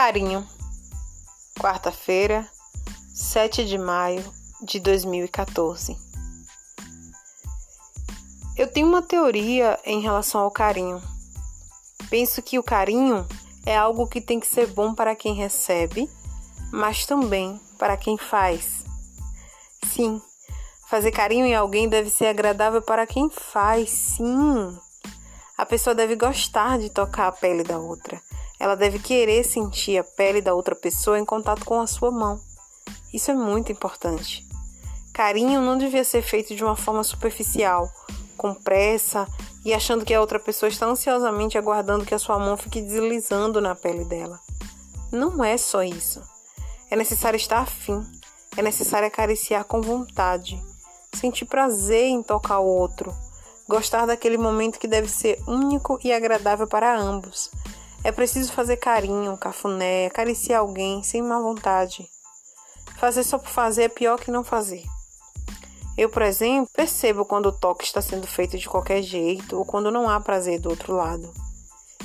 Carinho, quarta-feira, 7 de maio de 2014. Eu tenho uma teoria em relação ao carinho. Penso que o carinho é algo que tem que ser bom para quem recebe, mas também para quem faz. Sim, fazer carinho em alguém deve ser agradável para quem faz, sim. A pessoa deve gostar de tocar a pele da outra ela deve querer sentir a pele da outra pessoa em contato com a sua mão. Isso é muito importante. Carinho não devia ser feito de uma forma superficial, com pressa e achando que a outra pessoa está ansiosamente aguardando que a sua mão fique deslizando na pele dela. Não é só isso. É necessário estar afim, é necessário acariciar com vontade, sentir prazer em tocar o outro, gostar daquele momento que deve ser único e agradável para ambos é preciso fazer carinho, cafuné, acariciar alguém sem má vontade. Fazer só por fazer é pior que não fazer. Eu, por exemplo, percebo quando o toque está sendo feito de qualquer jeito ou quando não há prazer do outro lado.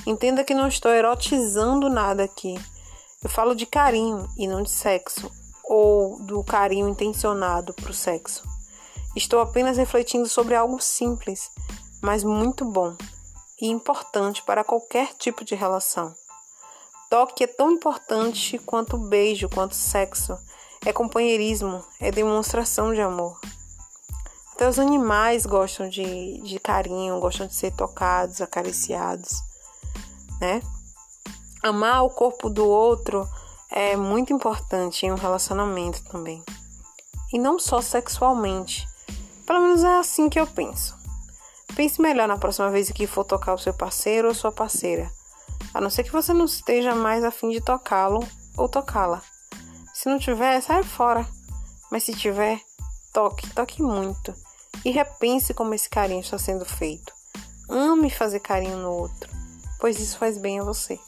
Entenda que não estou erotizando nada aqui. Eu falo de carinho e não de sexo, ou do carinho intencionado para o sexo. Estou apenas refletindo sobre algo simples, mas muito bom e importante para qualquer tipo de relação. Toque é tão importante quanto beijo, quanto sexo. É companheirismo, é demonstração de amor. Até os animais gostam de, de carinho, gostam de ser tocados, acariciados, né? Amar o corpo do outro é muito importante em um relacionamento também. E não só sexualmente. Pelo menos é assim que eu penso. Pense melhor na próxima vez que for tocar o seu parceiro ou sua parceira, a não ser que você não esteja mais afim de tocá-lo ou tocá-la. Se não tiver, sai fora. Mas se tiver, toque, toque muito. E repense como esse carinho está sendo feito. Ame fazer carinho no outro, pois isso faz bem a você.